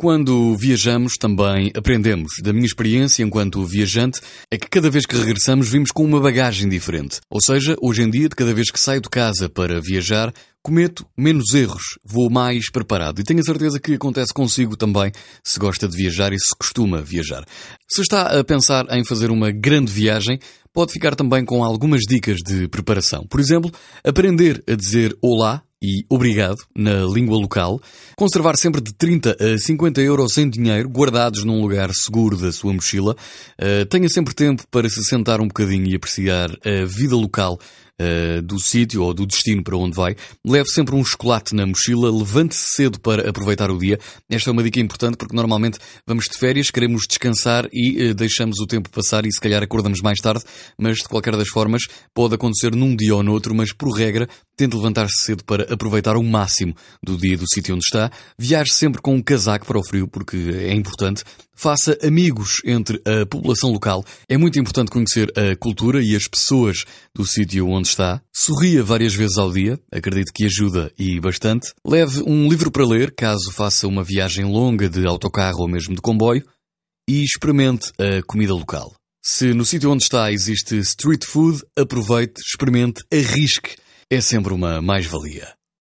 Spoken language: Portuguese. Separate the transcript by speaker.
Speaker 1: Quando viajamos, também aprendemos. Da minha experiência enquanto viajante, é que cada vez que regressamos vimos com uma bagagem diferente. Ou seja, hoje em dia, de cada vez que saio de casa para viajar, cometo menos erros, vou mais preparado. E tenho a certeza que acontece consigo também, se gosta de viajar e se costuma viajar. Se está a pensar em fazer uma grande viagem, pode ficar também com algumas dicas de preparação. Por exemplo, aprender a dizer olá e obrigado na língua local, conservar sempre de 30 a 50 euros em dinheiro guardados num lugar seguro da sua mochila, uh, tenha sempre tempo para se sentar um bocadinho e apreciar a vida local uh, do sítio ou do destino para onde vai. Leve sempre um chocolate na mochila, levante-se cedo para aproveitar o dia. Esta é uma dica importante porque normalmente vamos de férias, queremos descansar e uh, deixamos o tempo passar e se calhar acordamos mais tarde, mas de qualquer das formas pode acontecer num dia ou noutro, mas por regra tente levantar-se cedo para aproveitar o máximo do dia do sítio onde está. Viaje sempre com um casaco para o frio porque é importante. Faça amigos entre a população local. É muito importante conhecer a cultura e as pessoas do sítio onde está. Sorria várias vezes ao dia, acredito que ajuda e bastante. Leve um livro para ler, caso faça uma viagem longa de autocarro ou mesmo de comboio. E experimente a comida local. Se no sítio onde está existe street food, aproveite, experimente, arrisque. É sempre uma mais-valia.